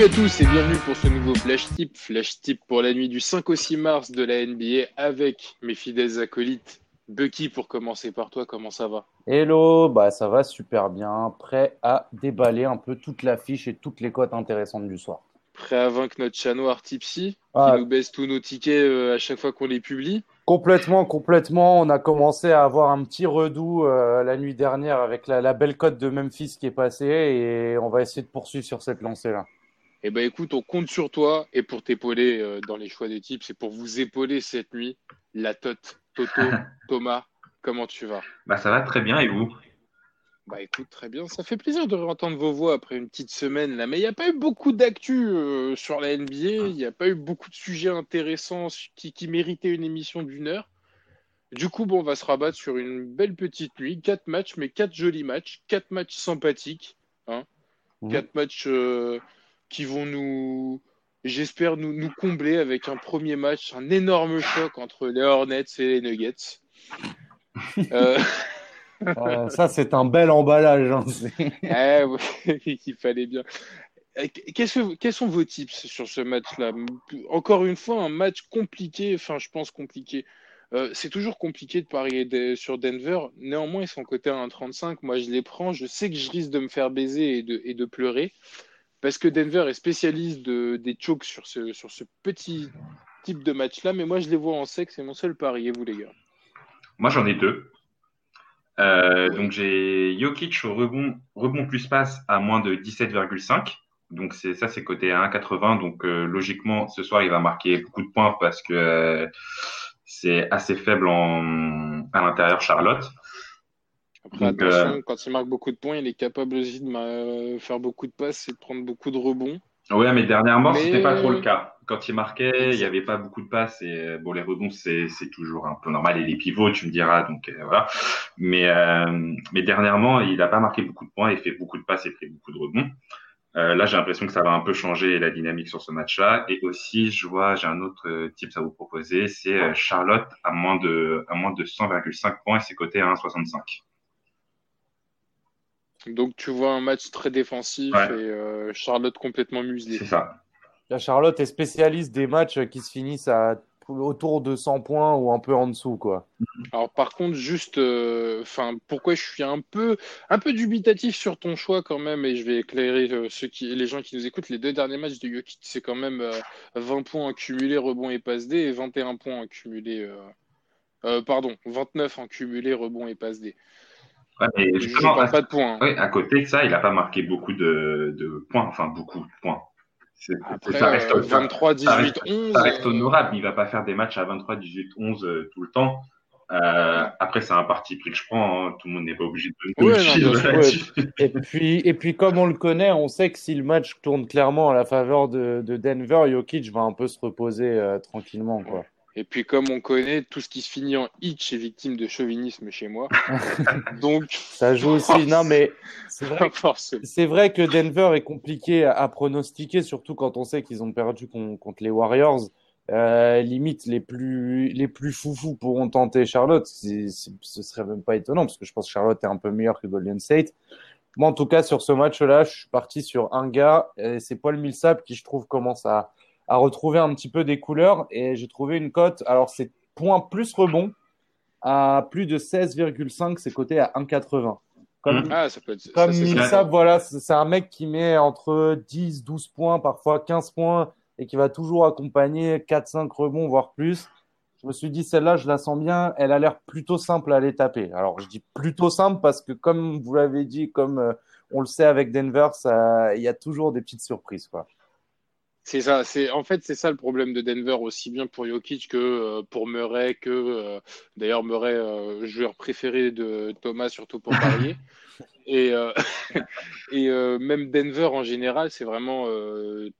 Salut à tous et bienvenue pour ce nouveau Flash Tip. Flash Tip pour la nuit du 5 au 6 mars de la NBA avec mes fidèles acolytes. Bucky, pour commencer par toi, comment ça va? Hello, bah ça va super bien. Prêt à déballer un peu toute l'affiche et toutes les cotes intéressantes du soir. Prêt à vaincre notre chat noir Tipsy Ah. qui nous baisse tous nos tickets euh, à chaque fois qu'on les publie Complètement, complètement. On a commencé à avoir un petit redout euh, la nuit dernière avec la, la belle cote de Memphis qui est passée et on va essayer de poursuivre sur cette lancée-là. Eh ben écoute, on compte sur toi et pour t'épauler euh, dans les choix des tips et pour vous épauler cette nuit, la Tote, Toto, Thomas, comment tu vas? Bah ça va très bien et vous? Bah écoute, très bien. Ça fait plaisir de réentendre vos voix après une petite semaine là. Mais il n'y a pas eu beaucoup d'actu euh, sur la NBA. Il n'y a pas eu beaucoup de sujets intéressants qui, qui méritaient une émission d'une heure. Du coup, bon, on va se rabattre sur une belle petite nuit. Quatre matchs, mais quatre jolis matchs. Quatre matchs sympathiques. Hein. Mhm. Quatre matchs euh, qui vont nous, j'espère, nous, nous combler avec un premier match, un énorme choc entre les Hornets et les Nuggets. Euh, Euh, ça, c'est un bel emballage. hein. Eh ouais, il fallait bien. Euh, que- quels sont vos tips sur ce match-là? Encore une fois, un match compliqué, enfin, je pense compliqué. Euh, c'est toujours compliqué de parier de- sur Denver. Néanmoins, ils sont cotés à 1,35. Moi, je les prends. Je sais que je risque de me faire baiser et de, et de pleurer parce que Denver est spécialiste de, des chokes sur ce, sur ce petit type de match-là. Mais moi, je les vois en sec. C'est mon seul pari. Et vous, les gars? Moi j'en ai deux. Euh, donc j'ai Jokic au rebond, rebond plus passe à moins de 17,5. Donc c'est ça c'est coté à 1,80. Donc euh, logiquement ce soir il va marquer beaucoup de points parce que euh, c'est assez faible en, à l'intérieur Charlotte. Après, Donc, attention, quand il marque beaucoup de points, il est capable aussi de ma- faire beaucoup de passes et de prendre beaucoup de rebonds. Ouais, mais dernièrement, Mais- c'était pas trop le cas. Quand il marquait, il y avait pas beaucoup de passes et euh, bon, les rebonds, c'est toujours un peu normal et les pivots, tu me diras, donc euh, voilà. Mais euh, mais dernièrement, il a pas marqué beaucoup de points, il fait beaucoup de passes et pris beaucoup de rebonds. Euh, là, j'ai l'impression que ça va un peu changer la dynamique sur ce match-là. Et aussi, je vois, j'ai un autre euh, type à vous proposer, c'est euh, Charlotte à moins de à moins de 100,5 points et c'est coté à 1,65. Donc tu vois un match très défensif Ouais. et euh, Charlotte complètement muselée. C'est ça. La Charlotte est spécialiste des matchs qui se finissent à autour de 100 points ou un peu en dessous, quoi. Alors par contre, juste, euh, enfin, pourquoi je suis un peu, un peu dubitatif sur ton choix quand même, et je vais éclairer euh, ceux qui, les gens qui nous écoutent. Les deux derniers matchs de Jokic, c'est quand même euh, 20 points en cumulé rebond et passe D et 21 points en cumulé. euh, euh, pardon, 29 en cumulé rebond et passe D. Ouais, mais justement, parle pas de points. hein. Oui, à côté de ça, il a pas marqué beaucoup de, de points, enfin beaucoup de points. Après, ça reste, euh, ça- 23, ça 18, reste- 11. ça reste euh, honorable. Il va pas faire des matchs à 23, 18, 11 euh, tout le temps. Euh, après, c'est un parti pris que je prends. hein. Tout le monde n'est pas obligé de Ouais, me non. Et puis, et puis, comme on le connaît, on sait que si le match tourne clairement à la faveur de, de Denver, Jokic va un peu se reposer euh, tranquillement, quoi. Et puis comme on connaît, tout ce qui se finit en hitch est victime de chauvinisme chez moi. Donc, Ça joue aussi. Non, mais c'est vrai, que Denver est compliqué à, pronostiquer, surtout quand on sait qu'ils ont perdu con- contre les Warriors. Euh, limite, les plus, les plus foufous pourront tenter Charlotte. C'est- c'est- ce serait même pas étonnant, parce que je pense que Charlotte est un peu meilleur que Golden State. Moi, en tout cas, sur ce match-là, je suis parti sur un gars, c'est Paul Millsap qui, je trouve, commence à, à retrouver un petit peu des couleurs. Et j'ai trouvé une cote, alors c'est point plus rebond, à plus de 16,5, c'est coté à 1,80. Comme, Mhm. Ah, ça peut être. comme ça. Voilà, c'est un mec qui met entre 10, 12 points, parfois 15 points, et qui va toujours accompagner 4, 5 rebonds, voire plus. Je me suis dit, celle-là, je la sens bien, elle a l'air plutôt simple à aller taper. Alors, je dis plutôt simple parce que, comme vous l'avez dit, comme euh, on le sait avec Denver, ça, il y a toujours des petites surprises, quoi. C'est ça. C'est en fait c'est ça le problème de Denver aussi bien pour Jokic que euh, pour Murray que euh, d'ailleurs Murray euh, joueur préféré de Thomas surtout pour parier. Et, et même Denver en général, c'est vraiment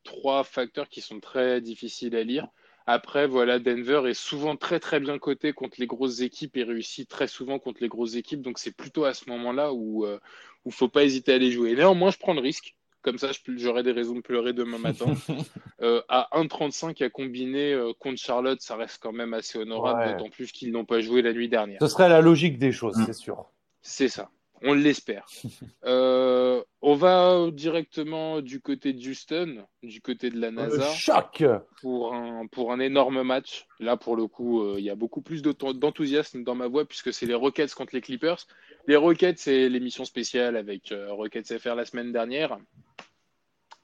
trois facteurs qui sont très difficiles à lire. Après, voilà, Denver est souvent très très bien coté contre les grosses équipes et réussit très souvent contre les grosses équipes. Donc c'est plutôt à ce moment-là où il où faut pas hésiter à les jouer. Néanmoins, je prends le risque. Comme ça, j'aurai des raisons de pleurer demain matin. Euh, à 1,35 à combiner euh, contre Charlotte, ça reste quand même assez honorable, Ouais. d'autant plus qu'ils n'ont pas joué la nuit dernière. Ce serait la logique des choses, Mm. c'est sûr. C'est ça. On l'espère. Euh, on va directement du côté de Houston, du côté de la NASA. choc pour un, pour un énorme match. Là, pour le coup, euh, il y a beaucoup plus d'enthousiasme dans ma voix puisque c'est les Rockets contre les Clippers. Les Rockets, c'est l'émission spéciale avec euh, Rockets FR la semaine dernière.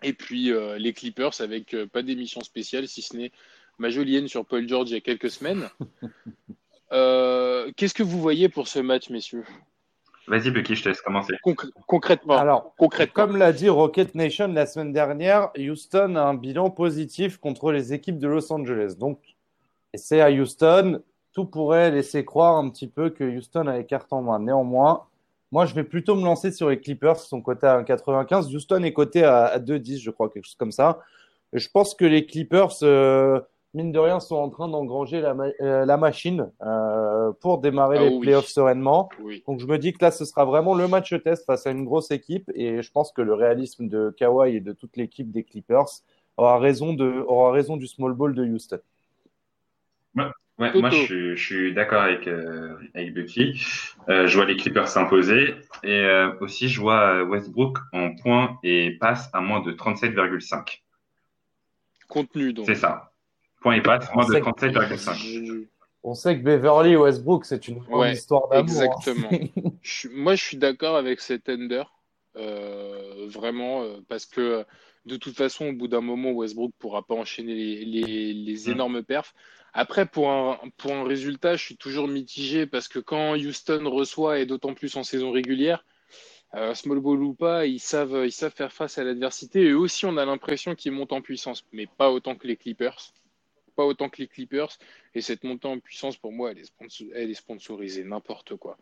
Et puis les Clippers avec pas d'émission spéciale, si ce n'est ma jolienne sur Paul George il y a quelques semaines. Qu'est-ce que vous voyez pour ce match, messieurs? Vas-y, Bucky, je te laisse commencer. concrètement. Alors, comme l'a dit Rocket Nation la semaine dernière, Houston a un bilan positif contre les équipes de Los Angeles. Donc, c'est à Houston. Tout pourrait laisser croire un petit peu que Houston a les cartes en main. Néanmoins, moi, je vais plutôt me lancer sur les Clippers, qui sont cotés à 1,95. Houston est coté à, 2,10, je crois, quelque chose comme ça. je pense que les Clippers, euh, mine de rien, sont en train d'engranger la, euh, machine euh, pour démarrer ah les playoffs sereinement. Donc je me dis que là, ce sera vraiment le match test face à une grosse équipe et je pense que le réalisme de Kawhi et de toute l'équipe des Clippers aura raison, de, aura raison du small ball de Houston. Ouais, moi je, suis d'accord avec, euh, avec Bucky. je vois les Clippers s'imposer et aussi je vois Westbrook en points et passe à moins de 37,5. Contenu donc. C'est ça. Point et passe, moins de 37,5. On sait que Beverly Westbrook, c'est une grande histoire d'amour. Hein. Exactement. moi, je suis d'accord avec cet ender. Euh, vraiment, euh, parce que de toute façon, au bout d'un moment, Westbrook ne pourra pas enchaîner les, les, mm. énormes perfs. Après, pour un, pour un résultat, je suis toujours mitigé parce que quand Houston reçoit, et d'autant plus en saison régulière, euh, small ball ou pas, ils savent, ils savent faire face à l'adversité. Et aussi, on a l'impression qu'ils montent en puissance, mais pas autant que les Clippers pas autant que les Clippers. Et cette montée en puissance, pour moi, elle est, elle est sponsorisée, n'importe quoi.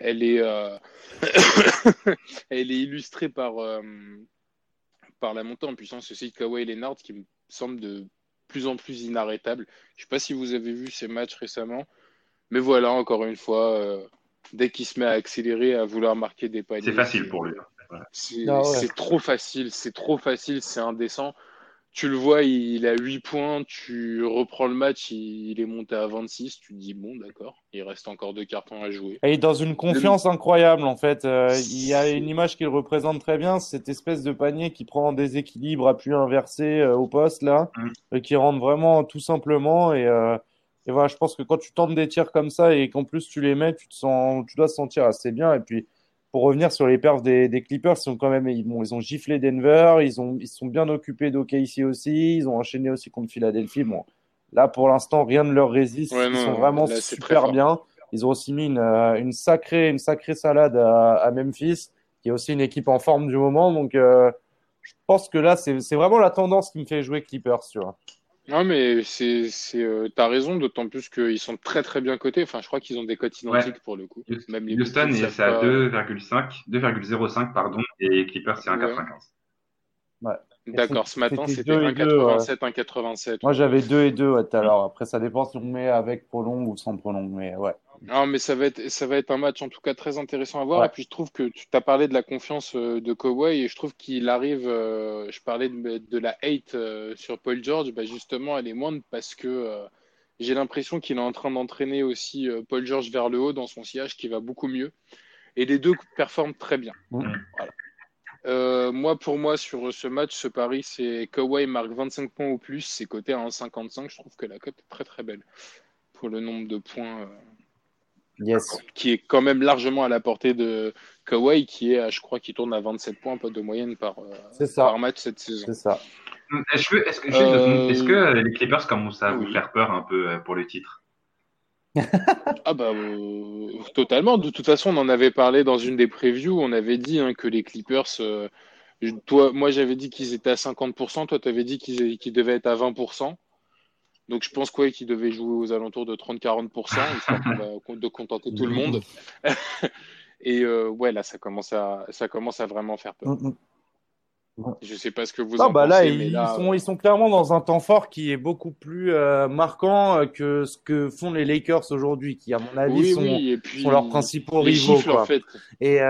Elle est, euh, elle est illustrée par, euh, par la montée en puissance aussi de Kawhi Leonard, qui me semble de plus en plus inarrêtable. Je ne sais pas si vous avez vu ces matchs récemment, mais voilà, encore une fois, euh, dès qu'il se met à accélérer, à vouloir marquer des paniers. C'est facile pour lui. Ah c'est trop facile, c'est trop facile, c'est indécent tu le vois, il a 8 points, tu reprends le match, il, est monté à 26, tu te dis bon d'accord, il reste encore deux cartons à jouer. Et dans une confiance incroyable en fait, euh, il y a une image qu'il représente très bien, cette espèce de panier qui prend des équilibres appui inversé euh, au poste là, mm. qui rentre vraiment tout simplement et, euh, et voilà, je pense que quand tu tentes des tirs comme ça et qu'en plus tu les mets, tu te sens, tu dois te sentir assez bien et puis pour revenir sur les perfs des, Clippers, ils, sont quand même, ils, ils ont giflé Denver, ils, ont, ils sont bien occupés d'OKC aussi, ils ont enchaîné aussi contre Philadelphie. Bon, là, pour l'instant, rien ne leur résiste. ils sont vraiment super bien. Ils ont aussi mis une, euh, une, sacrée, une sacrée salade à, Memphis, qui est aussi une équipe en forme du moment. Donc, euh, je pense que là, c'est vraiment la tendance qui me fait jouer Clippers, tu vois. Non, mais c'est, c'est, euh, t'as raison, d'autant plus qu'ils sont très très bien cotés. Enfin, je crois qu'ils ont des cotes identiques pour le coup. Même les Houston, c'est à 2,5, 2,05, pardon, et Clippers, c'est 1,95. Ouais. D'accord, ce matin, c'était 1,87, 1,87. Moi, j'avais 2 et 2 tout à l'heure. Après, ça dépend si on met avec prolong ou sans prolong, mais ouais. Non, mais ça va être, ça va être un match en tout cas très intéressant à voir. Et puis je trouve que tu t'as parlé de la confiance euh, de Kawhi et je trouve qu'il arrive. Euh, je parlais de, la hate euh, sur Paul George, bah justement, elle est moindre parce que j'ai l'impression qu'il est en train d'entraîner aussi Paul George vers le haut dans son sillage qui va beaucoup mieux. Et les deux performent très bien. Moi, pour moi, sur ce match, ce pari, c'est Kawhi marque 25 points au plus, c'est coté à 1,55. Je trouve que la cote est très très belle pour le nombre de points qui est quand même largement à la portée de Kawhi, qui est, je crois, qui tourne à 27 points, pas de moyenne par, euh, par match cette saison. C'est ça. Est-ce que, est que, euh, est que, les Clippers commencent à vous faire peur un peu euh, pour le titre? Ah bah totalement. De toute façon, on en avait parlé dans une des previews. On avait dit hein, que les Clippers, toi, moi j'avais dit qu'ils étaient à 50%, toi tu avais dit qu'ils devaient être à 20%. Donc je pense quoi qu'il devait jouer aux alentours de 30-40%, de contenter tout le monde. Et euh, ouais, là, ça commence à, ça commence à vraiment faire peur. Je sais pas ce que vous en bah pensez. Là, ils, sont, ils sont clairement dans un temps fort qui est beaucoup plus euh, marquant euh, que ce que font les Lakers aujourd'hui, qui, à mon avis, sont, leurs principaux rivaux. Quoi. En fait. Et,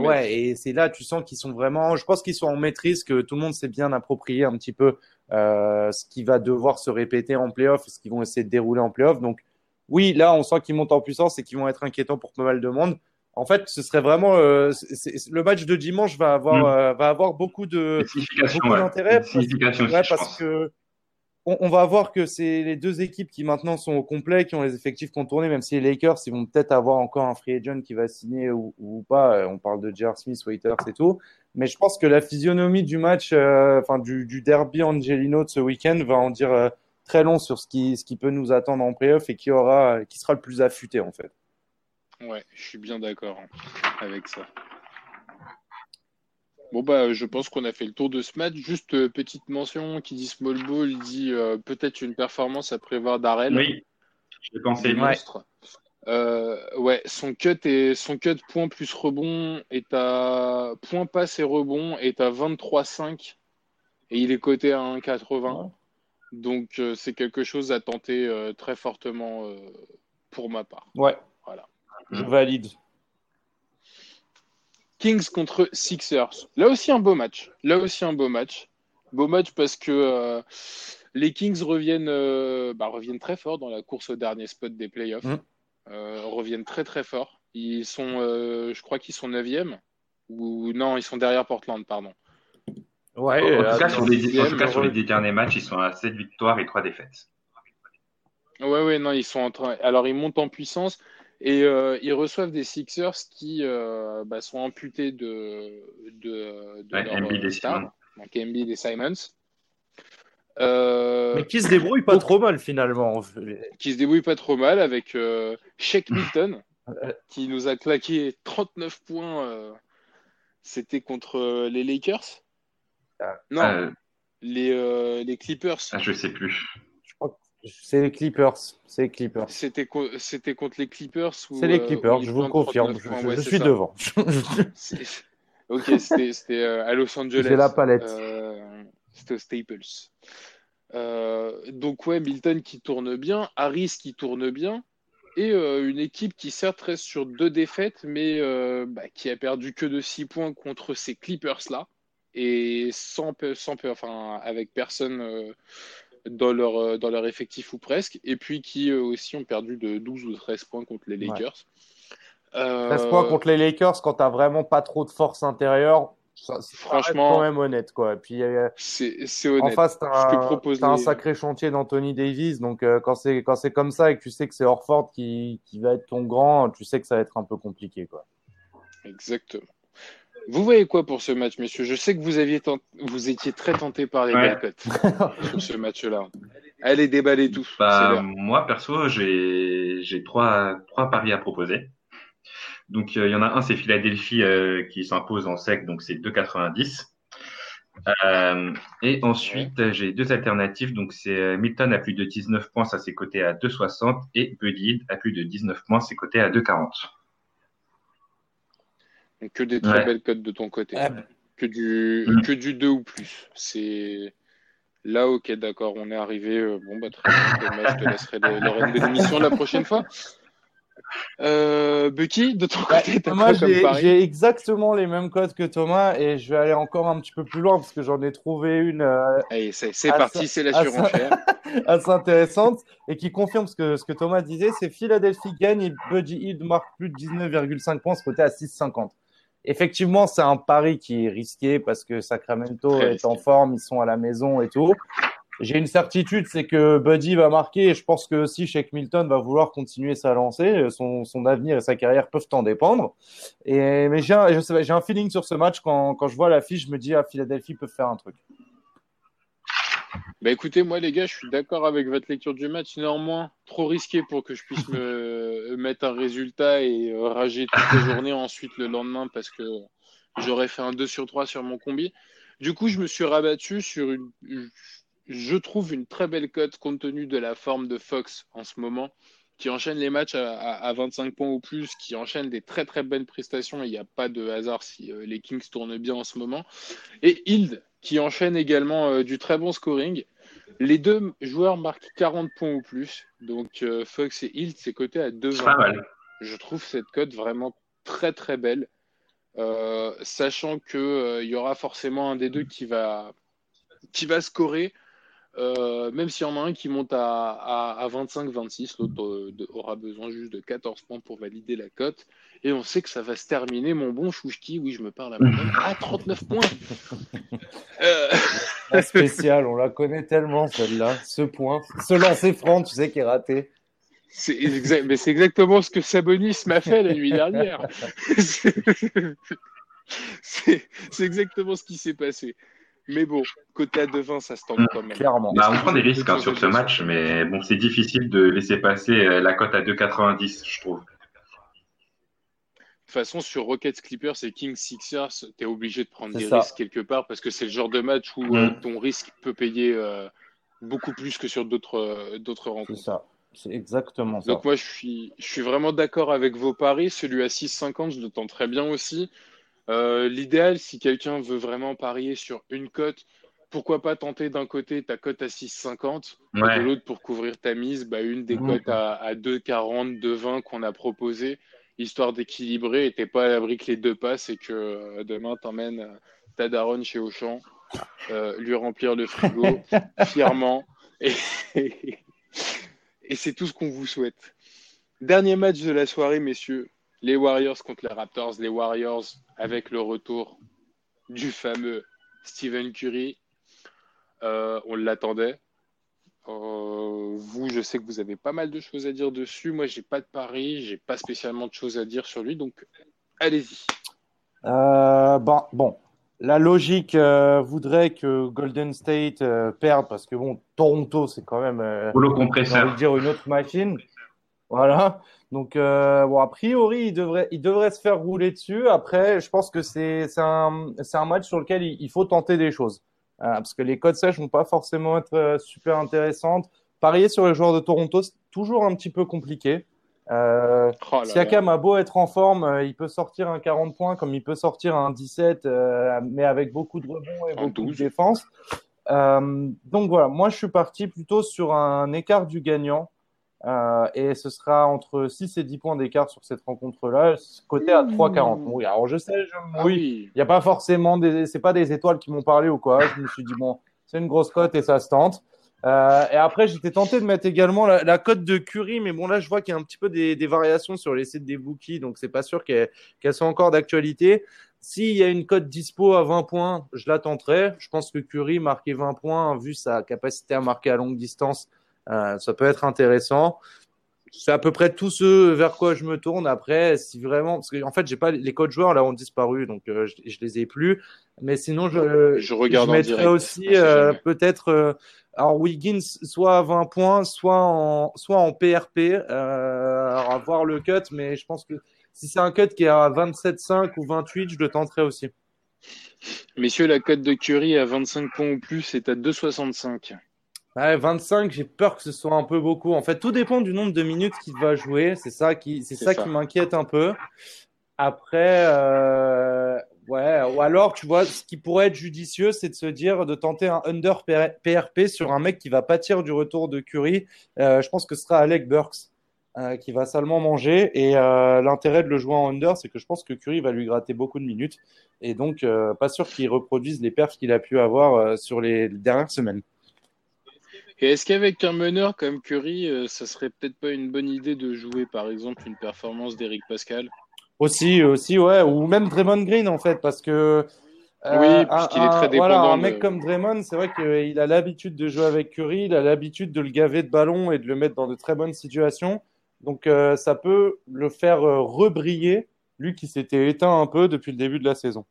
ouais, et c'est là, tu sens qu'ils sont vraiment. Je pense qu'ils sont en maîtrise, que tout le monde s'est bien approprié un petit peu euh, ce qui va devoir se répéter en playoff, ce qu'ils vont essayer de dérouler en playoff. Donc, oui, là, on sent qu'ils montent en puissance et qu'ils vont être inquiétants pour pas mal de monde. En fait, ce serait vraiment euh, le match de dimanche va avoir mm. va avoir beaucoup de beaucoup d'intérêt parce, parce que on, va voir que c'est les deux équipes qui maintenant sont au complet, qui ont les effectifs contournés, même si les Lakers, ils vont peut-être avoir encore un free agent qui va signer ou, pas. Euh, on parle de J.R. Smith, Waiters et tout. Mais je pense que la physionomie du match, euh, enfin du, derby Angelino de ce week-end va en dire euh, très long sur ce qui, ce qui peut nous attendre en playoff et qui aura, qui sera le plus affûté en fait. Ouais, je suis bien d'accord avec ça. Bon bah je pense qu'on a fait le tour de ce match. Juste euh, petite mention qui dit small ball dit euh, peut-être une performance à prévoir d'Arel. Oui, je pensé. Monstre. Euh, ouais, son cut et son cut point plus rebond est à point passe et rebond est à 23,5 et il est coté à 1,80. Donc c'est quelque chose à tenter très fortement pour ma part. Ouais. Je valide. Kings contre Sixers. Là aussi un beau match. Là aussi un beau match. Beau match parce que euh, les Kings reviennent, euh, bah, reviennent très fort dans la course au dernier spot des playoffs. Mm. Euh, reviennent très très fort. Ils sont, je crois qu'ils sont 9e. Ou non, ils sont derrière Portland, pardon. Ouais, en tout cas, sur, les, en tout cas sur les, derniers matchs, ils sont à 7 victoires et 3 défaites. Ouais, ouais, non, ils sont en train. Alors, ils montent en puissance. Et euh, ils reçoivent des Sixers qui euh, bah, sont amputés de, de, de ouais, leur star, donc Embiid et Simons. Euh, Mais qui se débrouillent pas trop mal finalement. Qui se débrouillent pas trop mal avec euh, Shake Milton qui nous a claqué 39 points. C'était contre les Lakers ah. Non, les, les Clippers. Ah, je sais plus. C'est les Clippers. C'est les Clippers. C'était, c'était contre les Clippers. C'est les euh, Clippers, je vous confirme. Je, suis devant. ok, c'était, c'était euh, à Los Angeles. J'ai la palette. Euh, c'était au Staples. donc, ouais, Milton qui tourne bien, Harris qui tourne bien, et une équipe qui certes reste sur deux défaites, mais bah, qui a perdu que de 6 points contre ces Clippers-là, et sans, sans, enfin, avec personne dans leur, euh, dans leur effectif ou presque, et puis qui aussi ont perdu de 12 ou 13 points contre les Lakers. 13 points contre les Lakers quand t'as vraiment pas trop de force intérieure, ça, franchement, quand même honnête quoi. Et puis euh, c'est honnête. En face, t'as un, un, sacré chantier d'Anthony Davis, donc euh, quand c'est quand c'est comme ça et que tu sais que c'est Orford qui, qui va être ton grand, tu sais que ça va être un peu compliqué quoi. Exactement. Vous voyez quoi pour ce match, messieurs? Je sais que vous, aviez vous étiez très tenté par les ouais. sur ce match-là. Allez, déballez tout. Bah, moi, perso, j'ai trois, trois paris à proposer. Donc, euh, il y en a un, c'est Philadelphie euh, qui s'impose en sec, donc c'est 2,90. Euh, et ensuite, j'ai deux alternatives. Donc, c'est Milton à plus de 19 points, ça c'est coté à 2,60. Et Buddy à plus de 19 points, c'est coté à 2,40 que des très belles cotes de ton côté. Que, du, mm. que du 2 ou plus. C'est. Là, ok, d'accord, on est arrivé. Euh, bon, bah, très bien. je te laisserai les, les règles de l'émission la prochaine fois. Euh, Bucky, de ton côté, Moi, j'ai exactement les mêmes codes que Thomas et je vais aller encore un petit peu plus loin parce que j'en ai trouvé une. Euh, c'est parti, c'est la surenchère. Assez, intéressante et qui confirme ce que, ce que Thomas disait c'est Philadelphie gagne et Buddy Hill marque plus de 19,5 points, ce côté à 6,50 effectivement, c'est un pari qui est risqué parce que Sacramento est en forme, ils sont à la maison et tout. J'ai une certitude, c'est que Buddy va marquer et je pense que aussi Shake Milton va vouloir continuer sa lancée. Son, son avenir et sa carrière peuvent en dépendre. Et, mais j'ai un, j'ai un feeling sur ce match quand, quand je vois l'affiche, je me dis à ah, Philadelphie peut faire un truc. Bah écoutez, moi les gars, je suis d'accord avec votre lecture du match. Néanmoins, trop risqué pour que je puisse me mettre un résultat et euh, rager toute la journée ensuite le lendemain parce que j'aurais fait un 2 sur 3 sur mon combi. Du coup, je me suis rabattu sur une, je trouve une très belle cote compte tenu de la forme de Fox en ce moment, qui enchaîne les matchs à, 25 points ou plus, qui enchaîne des très très belles prestations. Il n'y a pas de hasard si euh, les Kings tournent bien en ce moment. Et Hild, qui enchaîne également euh, du très bon scoring. Les deux joueurs marquent 40 points ou plus. Donc euh, Fox et Hilt, c'est coté à 2,20. Je trouve cette cote vraiment très très belle. Euh, sachant qu'il il y aura forcément un des deux qui va, qui va scorer. même s'il y en a un qui monte à, à, 25-26, l'autre aura besoin juste de 14 points pour valider la cote. Et on sait que ça va se terminer, mon bon Chouchki, oui, je me parle à moi-même, à 39 points. euh... spécial, on la connaît tellement, celle-là. Ce point, ce lancer franc, tu sais, qui est raté. C'est. Mais c'est exactement ce que Sabonis m'a fait la nuit dernière. c'est exactement ce qui s'est passé. Mais bon, côté à 2-20, ça se tente quand même. Clairement. Bah, on prend des risques hein, sur ce match, mais bon, c'est difficile de laisser passer euh, la cote à 2,90, je trouve. De toute façon, sur Rockets Clippers et Kings Sixers, tu es obligé de prendre des ça. risques quelque part parce que c'est le genre de match où mm. euh, ton risque peut payer euh, beaucoup plus que sur d'autres euh, d'autres rencontres. C'est ça. C'est exactement ça. Donc moi, je suis, je suis vraiment d'accord avec vos paris. Celui à 6,50, je le tente très bien aussi. Euh, L'idéal, si quelqu'un veut vraiment parier sur une cote, pourquoi pas tenter d'un côté ta cote à 6,50 ouais. et de l'autre pour couvrir ta mise, bah, une des mmh. cotes à, à 2,40, 2,20 qu'on a proposé, histoire d'équilibrer et t'es pas à l'abri que les deux passent et que euh, demain t'emmènes euh, ta daronne chez Auchan, euh, lui remplir le frigo fièrement et, et c'est tout ce qu'on vous souhaite. Dernier match de la soirée, messieurs. Les Warriors contre les Raptors. Les Warriors avec le retour du fameux Stephen Curry. Euh, on l'attendait. Euh, vous, je sais que vous avez pas mal de choses à dire dessus. Moi, j'ai pas de pari, j'ai pas spécialement de choses à dire sur lui, donc allez-y. Euh, bon, bon, la logique euh, voudrait que Golden State euh, perde parce que bon, Toronto, c'est quand même, euh, compresseur. dire une autre machine. Voilà. Donc, euh, bon, a priori, il devrait, il devrait se faire rouler dessus. Après, je pense que c'est un, un match sur lequel il, il faut tenter des choses. Euh, parce que les codes sèches vont pas forcément être euh, super intéressantes. Parier sur les joueurs de Toronto, c'est toujours un petit peu compliqué. Euh, oh Siakam a beau être en forme, euh, il peut sortir un 40 points comme il peut sortir un 17, euh, mais avec beaucoup de rebonds et beaucoup 12. de défense. Donc voilà, moi je suis parti plutôt sur un écart du gagnant. Euh, et ce sera entre 6 et 10 points d'écart sur cette rencontre-là, côté à 3,40. Oui, alors je sais, je... oui, il n'y a pas forcément des, c'est pas des étoiles qui m'ont parlé ou quoi. Je me suis dit bon, c'est une grosse cote et ça se tente. Euh, et après, j'étais tenté de mettre également la, la cote de Curry, mais bon là, je vois qu'il y a un petit peu des, des variations sur les sites des bookies, donc c'est pas sûr qu'elles qu soient encore d'actualité. S'il y a une cote dispo à 20 points, je la tenterai. Je pense que Curry marquer 20 points, vu sa capacité à marquer à longue distance, ça peut être intéressant. C'est à peu près tout ce vers quoi je me tourne. Après, si vraiment, parce que en fait, j'ai pas les codes joueurs là ont disparu, donc euh, je, je, les ai plus. Mais sinon, je, je regarde je aussi euh, peut-être euh, alors Wiggins soit à 20 points, soit en soit en PRP. Euh, alors à voir le cut, mais je pense que si c'est un cut qui est à 27,5 ou 28, je le tenterai aussi. Messieurs, la cote de Curry à 25 points ou plus est à 2,65. Ouais, 25, j'ai peur que ce soit un peu beaucoup. En fait, tout dépend du nombre de minutes qu'il va jouer. C'est ça qui, c'est ça, ça, qui m'inquiète un peu. Après, euh, ouais, ou alors, tu vois, ce qui pourrait être judicieux, c'est de se dire de tenter un under PRP sur un mec qui va pâtir du retour de Curry. Euh, je pense que ce sera Alec Burks euh, qui va salement manger. Et euh, l'intérêt de le jouer en under, c'est que je pense que Curry va lui gratter beaucoup de minutes. Et donc, euh, pas sûr qu'il reproduise les perfs qu'il a pu avoir euh, sur les dernières semaines. Et est-ce qu'avec un meneur comme Curry, euh, ça serait peut-être pas une bonne idée de jouer par exemple une performance d'Eric Pascal? Aussi, aussi, ouais, ou même Draymond Green en fait, parce que. Euh, oui, puisqu'il est très dépendant. Voilà, un de... mec comme Draymond, c'est vrai qu'il a l'habitude de jouer avec Curry, il a l'habitude de le gaver de ballon et de le mettre dans de très bonnes situations. Donc euh, ça peut le faire euh, rebriller, lui qui s'était éteint un peu depuis le début de la saison.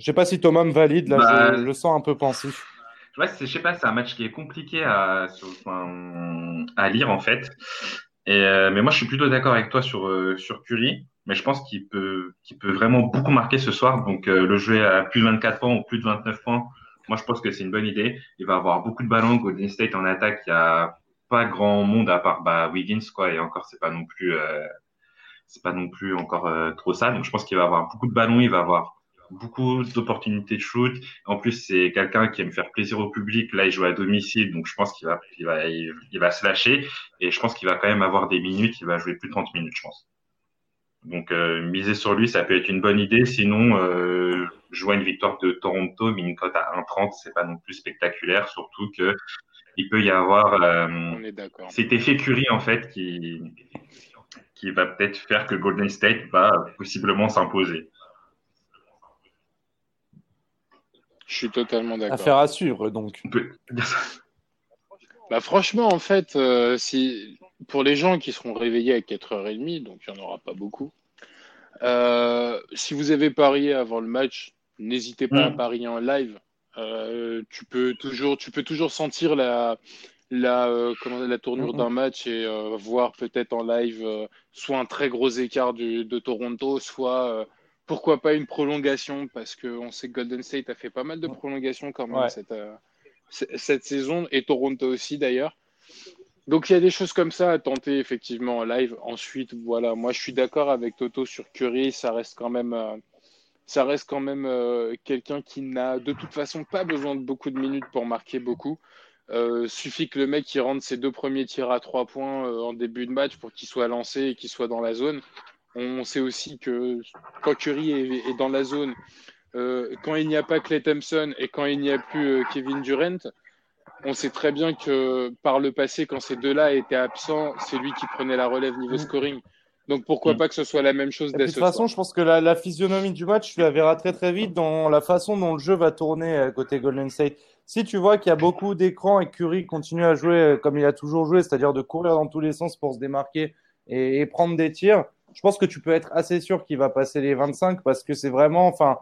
Je sais pas si Thomas me valide, là, bah, je, le sens un peu pensif. Ouais, je sais pas, c'est un match qui est compliqué à, à lire en fait. Et, euh, mais moi, je suis plutôt d'accord avec toi sur, euh, sur Curry, mais je pense qu'il peut, peut vraiment beaucoup marquer ce soir. Donc, euh, le jouer à plus de 24 points ou plus de 29 points, moi, je pense que c'est une bonne idée. Il va avoir beaucoup de ballons. Golden State en attaque, il y a pas grand monde à part bah, Wiggins, quoi. Et encore, c'est pas non plus, euh, c'est pas non plus encore trop ça. Donc, je pense qu'il va avoir beaucoup de ballons. Il va avoir beaucoup d'opportunités de shoot. En plus, c'est quelqu'un qui aime faire plaisir au public. Là, il joue à domicile, donc je pense qu'il va, il va, il, il, va se lâcher. Et je pense qu'il va quand même avoir des minutes. Il va jouer plus de 30 minutes, je pense. Donc, euh, miser sur lui, ça peut être une bonne idée. Sinon, euh, jouer une victoire de Toronto, mais une cote à 1,30, c'est pas non plus spectaculaire, surtout que il peut y avoir euh, On est d'accord. cet effet Curry en fait qui qui va peut-être faire que Golden State va possiblement s'imposer. Je suis totalement d'accord. Affaire à suivre, donc. Bah franchement, en fait, euh, si pour les gens qui seront réveillés à 4h30, donc il n'y en aura pas beaucoup, euh, si vous avez parié avant le match, n'hésitez pas à Mm. parier en live. Euh, tu peux toujours, tu peux toujours sentir la, la, euh, comment, la tournure d'un match et euh, voir peut-être en live euh, soit un très gros écart du- de Toronto, soit euh, pourquoi pas une prolongation, parce qu'on sait que Golden State a fait pas mal de prolongations quand même Ouais. cette, euh, cette saison, et Toronto aussi d'ailleurs. Donc il y a des choses comme ça à tenter effectivement en live. Ensuite, voilà, moi je suis d'accord avec Toto sur Curry, ça reste quand même, euh, ça reste quand même euh, quelqu'un qui n'a de toute façon pas besoin de beaucoup de minutes pour marquer beaucoup. Suffit que le mec il rentre ses deux premiers tirs à trois points en début de match pour qu'il soit lancé et qu'il soit dans la zone. On sait aussi que quand Curry est, est dans la zone, euh, quand il n'y a pas Clay Thompson et quand il n'y a plus euh, Kevin Durant, on sait très bien que par le passé, quand ces deux-là étaient absents, c'est lui qui prenait la relève niveau Mm. scoring. Donc pourquoi Mm. pas que ce soit la même chose dès de toute façon, soir. je pense que la, la physionomie du match, tu la verras très très vite dans la façon dont le jeu va tourner euh, côté Golden State. Si tu vois qu'il y a beaucoup d'écrans et Curry continue à jouer comme il a toujours joué, c'est-à-dire de courir dans tous les sens pour se démarquer et, et prendre des tirs, je pense que tu peux être assez sûr qu'il va passer les 25 parce que c'est vraiment, enfin,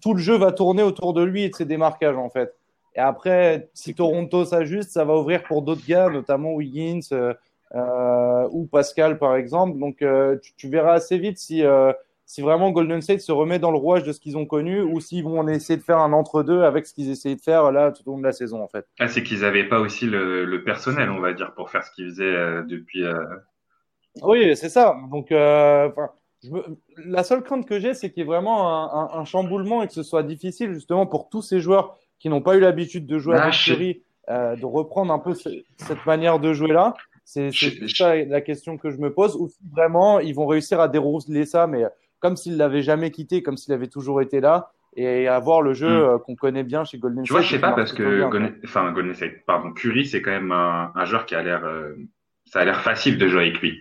tout le jeu va tourner autour de lui et de ses démarquages en fait. Et après, si Toronto s'ajuste, ça va ouvrir pour d'autres gars, notamment Wiggins euh, euh, ou Pascal par exemple. Donc euh, tu, tu verras assez vite si, euh, si vraiment Golden State se remet dans le rouage de ce qu'ils ont connu ou s'ils vont essayer de faire un entre-deux avec ce qu'ils essayaient de faire là tout au long de la saison en fait. Ah, c'est qu'ils n'avaient pas aussi le, le personnel, on va dire, pour faire ce qu'ils faisaient euh, depuis. Oui, c'est ça. Donc, euh, je me- la seule crainte que j'ai, c'est qu'il y ait vraiment un, un- un chamboulement et que ce soit difficile justement pour tous ces joueurs qui n'ont pas eu l'habitude de jouer Ah, avec Curry, euh, de reprendre un peu ce- cette manière de jouer là. C'est ça la question que je me pose. Ou si vraiment ils vont réussir à dérouler ça, mais comme s'ils l'avaient jamais quitté, comme s'il avait toujours été là, et avoir le jeu Mm. euh, qu'on connaît bien chez Golden Tu vois, State. je sais pas parce que. Golden, enfin Golden State, pardon, Curry, c'est quand même un, un joueur qui a l'air, euh, ça a l'air facile de jouer avec lui.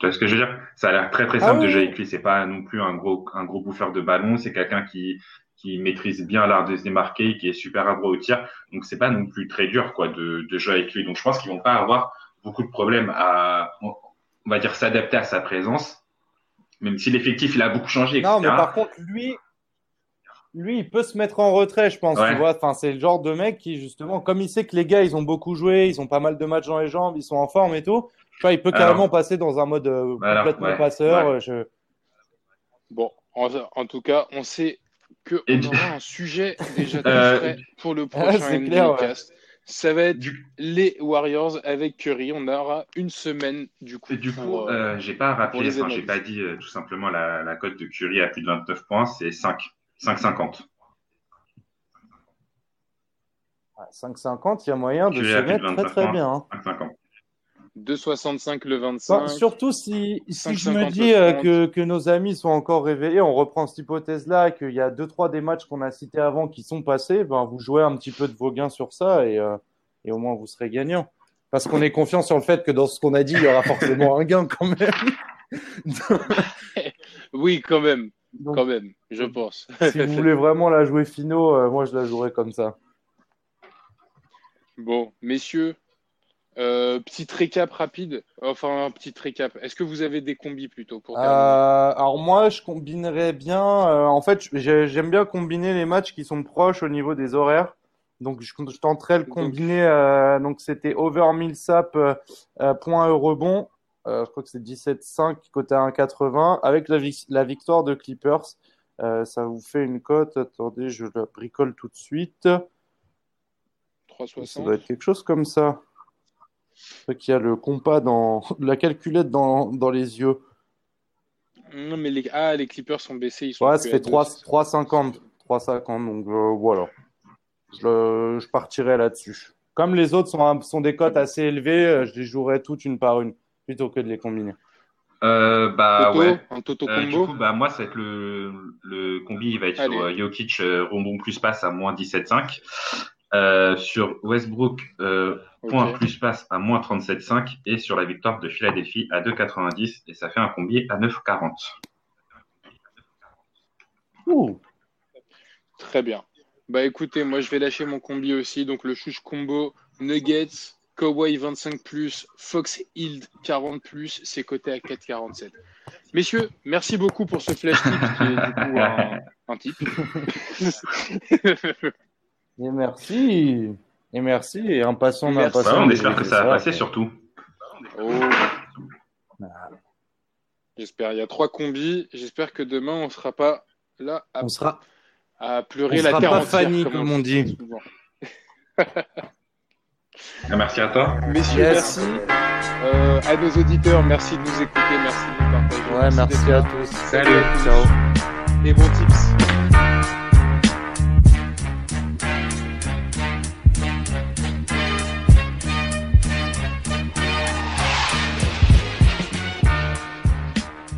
Tu vois ce que je veux dire? Ça a l'air très très Ah simple oui, de jouer avec lui. C'est pas non plus un gros un gros bouffeur de ballon. C'est quelqu'un qui qui maîtrise bien l'art de se démarquer, qui est super adroit au tir. Donc c'est pas non plus très dur quoi de, de jouer avec lui. Donc je pense qu'ils vont pas avoir beaucoup de problèmes à on on va dire s'adapter à sa présence, même si l'effectif il a beaucoup changé, etc. Non, mais par contre, lui, lui, il peut se mettre en retrait, je pense. Ouais. Tu vois, enfin, c'est le genre de mec qui, justement, comme il sait que les gars, ils ont beaucoup joué, ils ont pas mal de matchs dans les jambes, ils sont en forme et tout. Tu vois, il peut Alors- carrément passer dans un mode euh, Alors, complètement ouais, passeur. ouais. euh, Je... Bon, en, en tout cas, on sait qu'on Et du- aura un sujet déjà tout Euh, pour le prochain c'est NBA clair, ouais. cast. Ça va être Du, les Warriors avec Curry. On aura une semaine du coup. Et du coup, pour, euh, j'ai pas rappelé, enfin, j'ai pas dit euh, tout simplement la, la cote de Curry à plus de 29 points, c'est 5, 5,50. à 5,50, il y a moyen de Curry se mettre très 29 très points. bien. hein. 5,50. 2,65 le Enfin, 25. surtout si, si je me 5,50 dis euh, 30. que, que nos amis sont encore réveillés, on reprend cette hypothèse-là, qu'il y a deux, trois des matchs qu'on a cités avant qui sont passés, ben, vous jouez un petit peu de vos gains sur ça et, euh, et au moins vous serez gagnant. Parce qu'on est confiant sur le fait que dans ce qu'on a dit, il y aura forcément un gain quand même. Oui, quand même, Donc, quand même, je pense. si vous voulez vraiment la jouer finaux, euh, moi je la jouerai comme ça. Bon, messieurs, euh, petite récap rapide. Enfin, un petit récap. Est-ce que vous avez des combis plutôt pour Euh, terminer alors moi, je combinerais bien. euh, en fait, j'ai- j'aime bien combiner les matchs qui sont proches au niveau des horaires. Donc, je, je tenterais le combiner. donc, c'était over Millsap point rebond. Je crois que c'est 17,5 côté à 1,80 avec la, vic- la victoire de Clippers. Ça vous fait une cote. Attendez, je la bricole tout de suite. Ça 3,60 doit être quelque chose comme ça. Qu'il y a le compas dans la calculette dans, dans les yeux. Non, mais les... Ah, les Clippers sont baissés. Ils sont Ouais, ça fait deux, 3, c'est ça 3,50. 3,50. Donc euh, voilà. Je, je partirai là-dessus. Comme les autres sont, sont des cotes assez élevées, euh, je les jouerai toutes une par une plutôt que de les combiner. Euh, bah Toto, ouais. un Toto Euh, du coup, bah moi, ça va être le, le combi, il va être Allez. sur euh, Jokic, euh, rebond plus passe à moins 17,5. Euh, sur Westbrook, euh, point plus passe à moins 37,5 et sur la victoire de Philadelphie à 2,90 et ça fait un combi à 9,40. Ouh. Très bien. Bah écoutez, moi je vais lâcher mon combi aussi. Donc le chouche combo Nuggets, Kawhi 25 Fox Hill 40 c'est coté à 4,47. Messieurs, merci beaucoup pour ce flash tip qui est du coup un, un tip. Et merci. Et merci. Et impatient, Merci. impatient. Ouais, on espère que ça va passer surtout. Oh. J'espère. Il y a trois combis. J'espère que demain on sera pas là à, On sera, à on pleurer la sera terre pas entière, Fanny, comme on dit. souvent. Ah, merci à toi. Messieurs, Yes. merci. Euh, à nos auditeurs, merci de nous écouter, merci de nous partager. Ouais, merci à tous. Salut à tous. Ciao. Et bons tips.